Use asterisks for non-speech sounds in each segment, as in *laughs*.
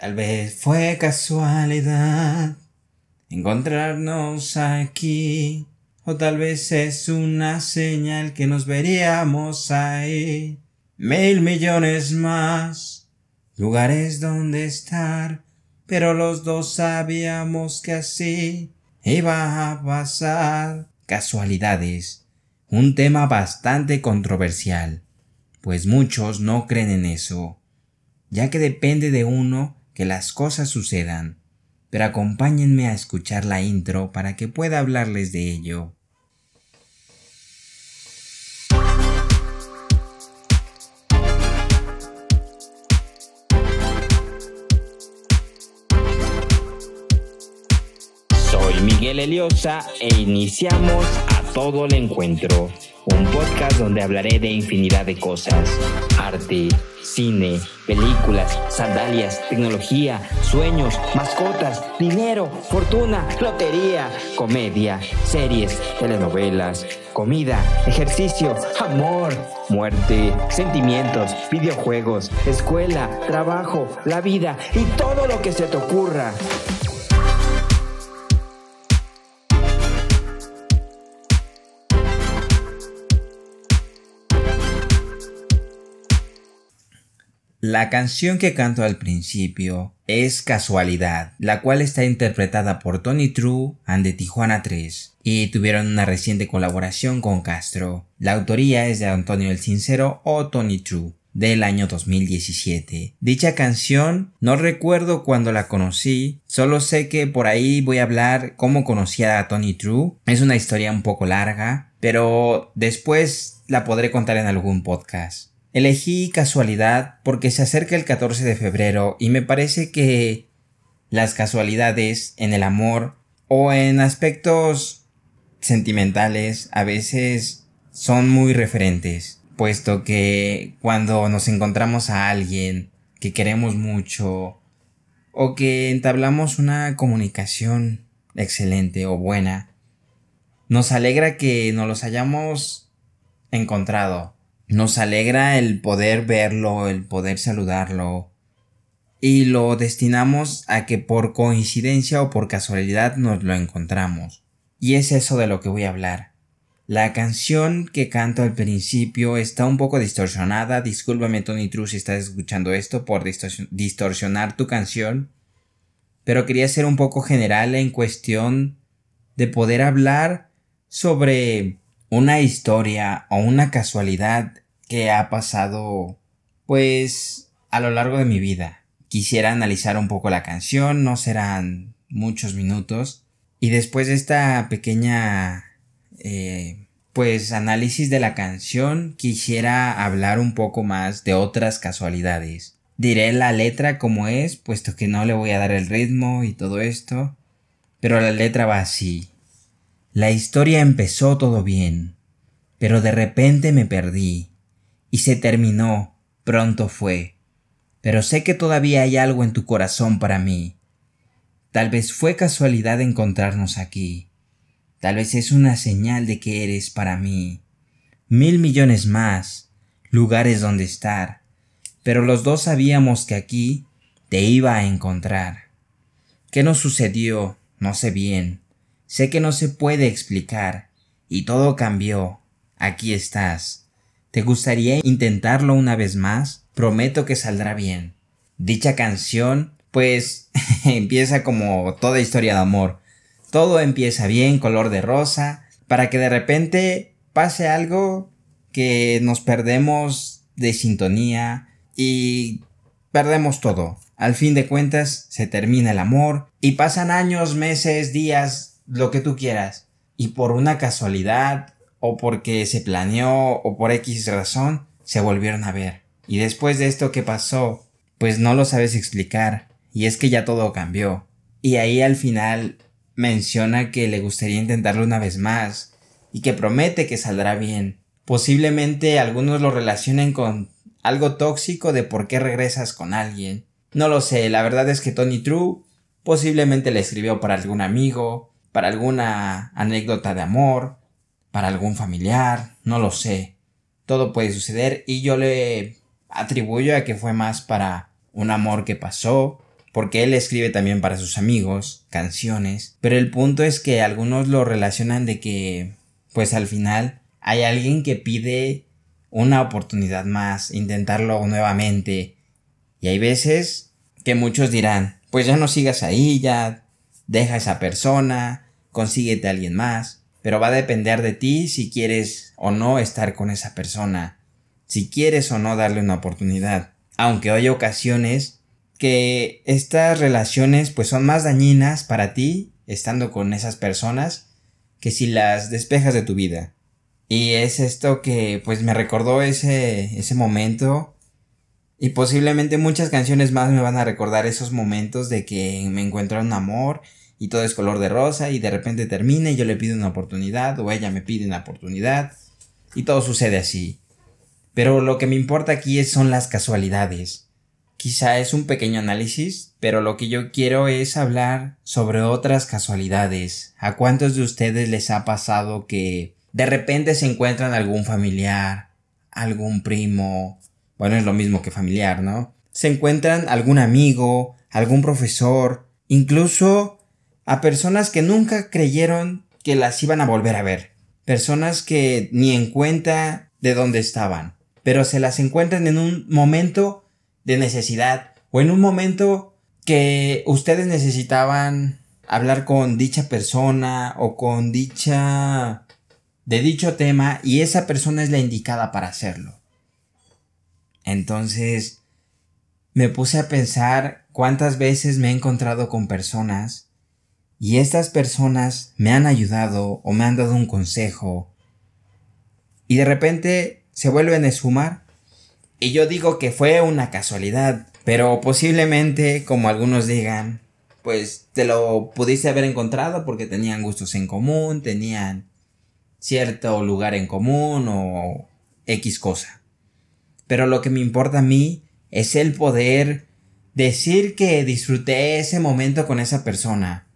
Tal vez fue casualidad encontrarnos aquí, o tal vez es una señal que nos veríamos ahí. Mil millones más, lugares donde estar, pero los dos sabíamos que así iba a pasar. Casualidades, un tema bastante controversial, pues muchos no creen en eso, ya que depende de uno que las cosas sucedan pero acompáñenme a escuchar la intro para que pueda hablarles de ello. Soy Miguel Eliosa e iniciamos todo el encuentro, un podcast donde hablaré de infinidad de cosas, arte, cine, películas, sandalias, tecnología, sueños, mascotas, dinero, fortuna, lotería, comedia, series, telenovelas, comida, ejercicio, amor, muerte, sentimientos, videojuegos, escuela, trabajo, la vida y todo lo que se te ocurra. La canción que canto al principio es Casualidad, la cual está interpretada por Tony True and the Tijuana 3 y tuvieron una reciente colaboración con Castro. La autoría es de Antonio el Sincero o Tony True del año 2017. Dicha canción no recuerdo cuando la conocí, solo sé que por ahí voy a hablar cómo conocí a Tony True. Es una historia un poco larga, pero después la podré contar en algún podcast. Elegí casualidad porque se acerca el 14 de febrero y me parece que las casualidades en el amor o en aspectos sentimentales a veces son muy referentes, puesto que cuando nos encontramos a alguien que queremos mucho o que entablamos una comunicación excelente o buena, nos alegra que nos los hayamos encontrado nos alegra el poder verlo, el poder saludarlo. Y lo destinamos a que por coincidencia o por casualidad nos lo encontramos. Y es eso de lo que voy a hablar. La canción que canto al principio está un poco distorsionada. Discúlpame Tony True si estás escuchando esto por distorsionar tu canción. Pero quería ser un poco general en cuestión de poder hablar sobre una historia o una casualidad que ha pasado pues a lo largo de mi vida. Quisiera analizar un poco la canción, no serán muchos minutos. Y después de esta pequeña eh, pues análisis de la canción, quisiera hablar un poco más de otras casualidades. Diré la letra como es, puesto que no le voy a dar el ritmo y todo esto. Pero la letra va así. La historia empezó todo bien, pero de repente me perdí y se terminó, pronto fue. Pero sé que todavía hay algo en tu corazón para mí. Tal vez fue casualidad encontrarnos aquí. Tal vez es una señal de que eres para mí. Mil millones más, lugares donde estar. Pero los dos sabíamos que aquí te iba a encontrar. ¿Qué nos sucedió? No sé bien. Sé que no se puede explicar. Y todo cambió. Aquí estás. ¿Te gustaría intentarlo una vez más? Prometo que saldrá bien. Dicha canción, pues, *laughs* empieza como toda historia de amor. Todo empieza bien, color de rosa, para que de repente pase algo que nos perdemos de sintonía y perdemos todo. Al fin de cuentas, se termina el amor y pasan años, meses, días, lo que tú quieras. Y por una casualidad o porque se planeó o por X razón, se volvieron a ver. Y después de esto que pasó, pues no lo sabes explicar, y es que ya todo cambió. Y ahí al final menciona que le gustaría intentarlo una vez más, y que promete que saldrá bien. Posiblemente algunos lo relacionen con algo tóxico de por qué regresas con alguien. No lo sé, la verdad es que Tony True posiblemente le escribió para algún amigo, para alguna anécdota de amor, para algún familiar, no lo sé. Todo puede suceder y yo le atribuyo a que fue más para un amor que pasó, porque él escribe también para sus amigos canciones, pero el punto es que algunos lo relacionan de que pues al final hay alguien que pide una oportunidad más, intentarlo nuevamente. Y hay veces que muchos dirán, pues ya no sigas ahí, ya deja esa persona, consíguete a alguien más. Pero va a depender de ti si quieres o no estar con esa persona, si quieres o no darle una oportunidad. Aunque hay ocasiones que estas relaciones pues son más dañinas para ti estando con esas personas que si las despejas de tu vida. Y es esto que pues me recordó ese, ese momento. Y posiblemente muchas canciones más me van a recordar esos momentos de que me encuentro un amor y todo es color de rosa y de repente termina y yo le pido una oportunidad o ella me pide una oportunidad y todo sucede así. Pero lo que me importa aquí son las casualidades. Quizá es un pequeño análisis, pero lo que yo quiero es hablar sobre otras casualidades. ¿A cuántos de ustedes les ha pasado que de repente se encuentran algún familiar, algún primo, bueno, es lo mismo que familiar, ¿no? Se encuentran algún amigo, algún profesor, incluso a personas que nunca creyeron que las iban a volver a ver. Personas que ni en cuenta de dónde estaban, pero se las encuentran en un momento de necesidad o en un momento que ustedes necesitaban hablar con dicha persona o con dicha de dicho tema y esa persona es la indicada para hacerlo. Entonces, me puse a pensar cuántas veces me he encontrado con personas y estas personas me han ayudado o me han dado un consejo y de repente se vuelven a esfumar y yo digo que fue una casualidad, pero posiblemente, como algunos digan, pues te lo pudiste haber encontrado porque tenían gustos en común, tenían cierto lugar en común o X cosa. Pero lo que me importa a mí es el poder decir que disfruté ese momento con esa persona.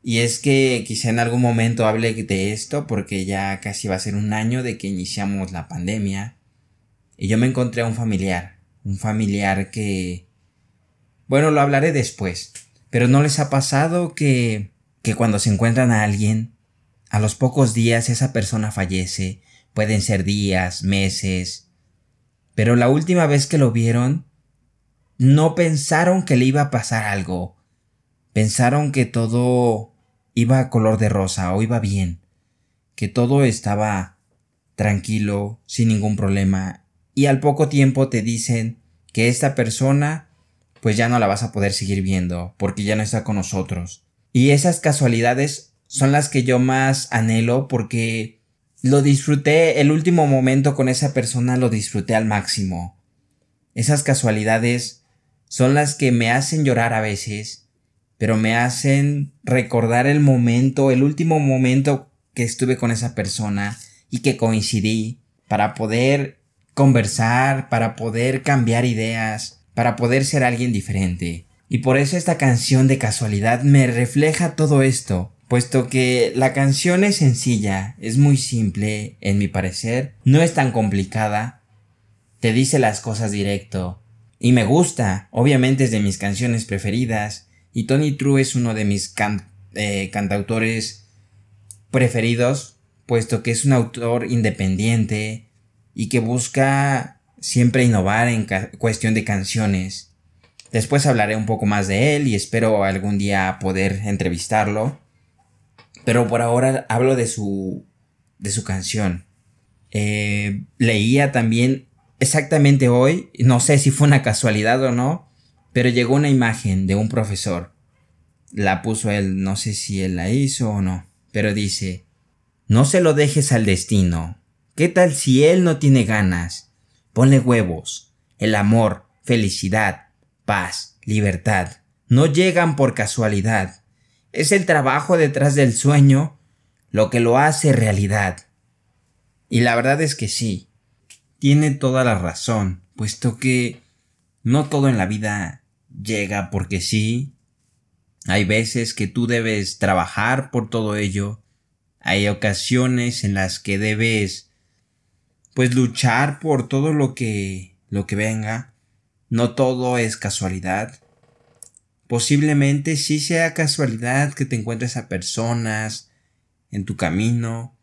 Y es que quizá en algún momento hable de esto porque ya casi va a ser un año de que iniciamos la pandemia. Y yo me encontré a un familiar. Un familiar que... Bueno, lo hablaré después. Pero ¿no les ha pasado que, que cuando se encuentran a alguien a los pocos días esa persona fallece, pueden ser días, meses, pero la última vez que lo vieron, no pensaron que le iba a pasar algo, pensaron que todo iba a color de rosa o iba bien, que todo estaba tranquilo, sin ningún problema, y al poco tiempo te dicen que esta persona pues ya no la vas a poder seguir viendo porque ya no está con nosotros. Y esas casualidades son las que yo más anhelo porque lo disfruté, el último momento con esa persona lo disfruté al máximo. Esas casualidades son las que me hacen llorar a veces, pero me hacen recordar el momento, el último momento que estuve con esa persona y que coincidí para poder conversar, para poder cambiar ideas, para poder ser alguien diferente. Y por eso esta canción de casualidad me refleja todo esto, puesto que la canción es sencilla, es muy simple, en mi parecer, no es tan complicada, te dice las cosas directo, y me gusta, obviamente es de mis canciones preferidas, y Tony True es uno de mis eh, cantautores preferidos, puesto que es un autor independiente y que busca siempre innovar en cuestión de canciones. Después hablaré un poco más de él y espero algún día poder entrevistarlo. Pero por ahora hablo de su, de su canción. Eh, leía también exactamente hoy, no sé si fue una casualidad o no, pero llegó una imagen de un profesor. La puso él, no sé si él la hizo o no, pero dice, no se lo dejes al destino. ¿Qué tal si él no tiene ganas? Ponle huevos. El amor, felicidad, paz, libertad, no llegan por casualidad. Es el trabajo detrás del sueño lo que lo hace realidad. Y la verdad es que sí, tiene toda la razón, puesto que no todo en la vida llega porque sí. Hay veces que tú debes trabajar por todo ello. Hay ocasiones en las que debes pues luchar por todo lo que lo que venga. No todo es casualidad. Posiblemente sí sea casualidad que te encuentres a personas en tu camino,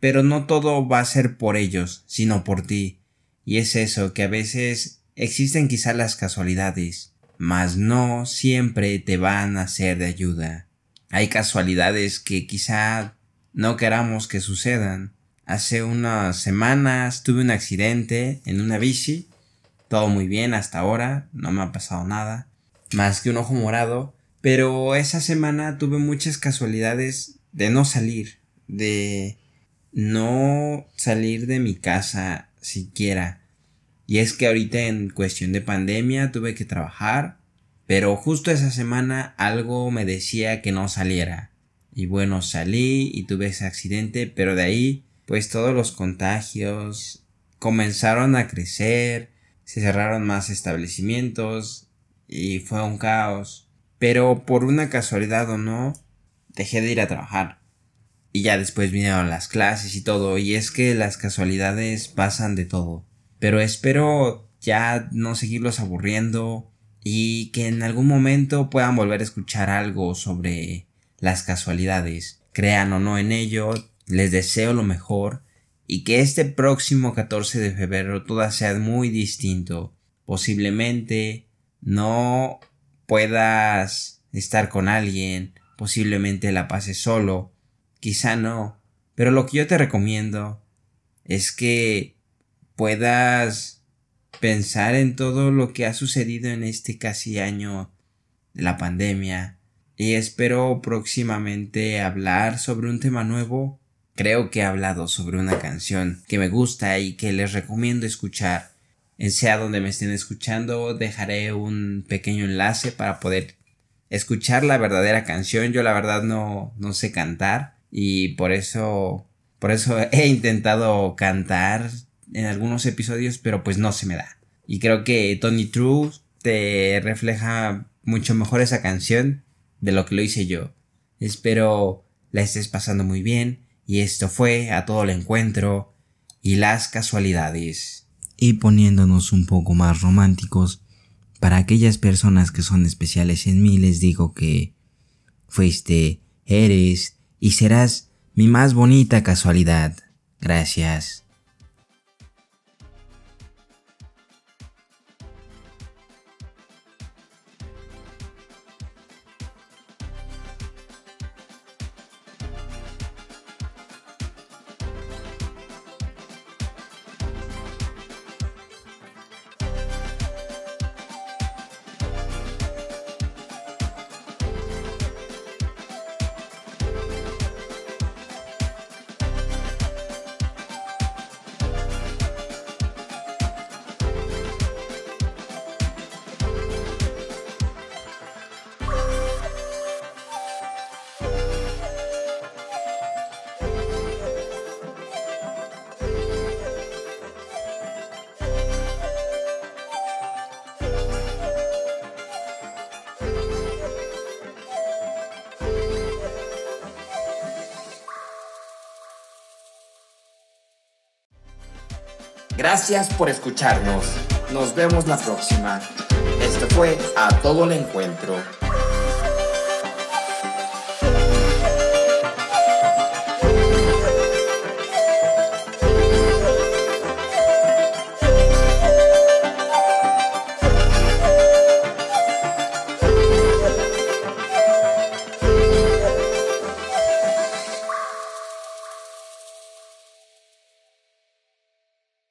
pero no todo va a ser por ellos, sino por ti. Y es eso, que a veces existen quizás las casualidades, mas no siempre te van a ser de ayuda. Hay casualidades que quizá no queramos que sucedan. Hace unas semanas tuve un accidente en una bici. Todo muy bien hasta ahora, no me ha pasado nada más que un ojo morado, pero esa semana tuve muchas casualidades de no salir, de no salir de mi casa siquiera. Y es que ahorita en cuestión de pandemia tuve que trabajar, pero justo esa semana algo me decía que no saliera. Y bueno, salí y tuve ese accidente, pero de ahí pues todos los contagios comenzaron a crecer, se cerraron más establecimientos, y fue un caos. Pero por una casualidad o no, dejé de ir a trabajar. Y ya después vinieron las clases y todo, y es que las casualidades pasan de todo. Pero espero ya no seguirlos aburriendo y que en algún momento puedan volver a escuchar algo sobre las casualidades. Crean o no en ello, les deseo lo mejor y que este próximo 14 de febrero todo sea muy distinto. Posiblemente no puedas estar con alguien, posiblemente la pases solo, quizá no, pero lo que yo te recomiendo es que puedas pensar en todo lo que ha sucedido en este casi año de la pandemia y espero próximamente hablar sobre un tema nuevo. Creo que he hablado sobre una canción que me gusta y que les recomiendo escuchar sea donde me estén escuchando, dejaré un pequeño enlace para poder escuchar la verdadera canción. Yo la verdad no, no sé cantar y por eso, por eso *laughs* he intentado cantar en algunos episodios, pero pues no se me da. Y creo que Tony True te refleja mucho mejor esa canción de lo que lo hice yo. Espero la estés pasando muy bien y esto fue a todo el encuentro y las casualidades y poniéndonos un poco más románticos, para aquellas personas que son especiales en mí les digo que fuiste, eres y serás mi más bonita casualidad. Gracias. Gracias por escucharnos. Nos vemos la próxima. Esto fue A Todo el Encuentro.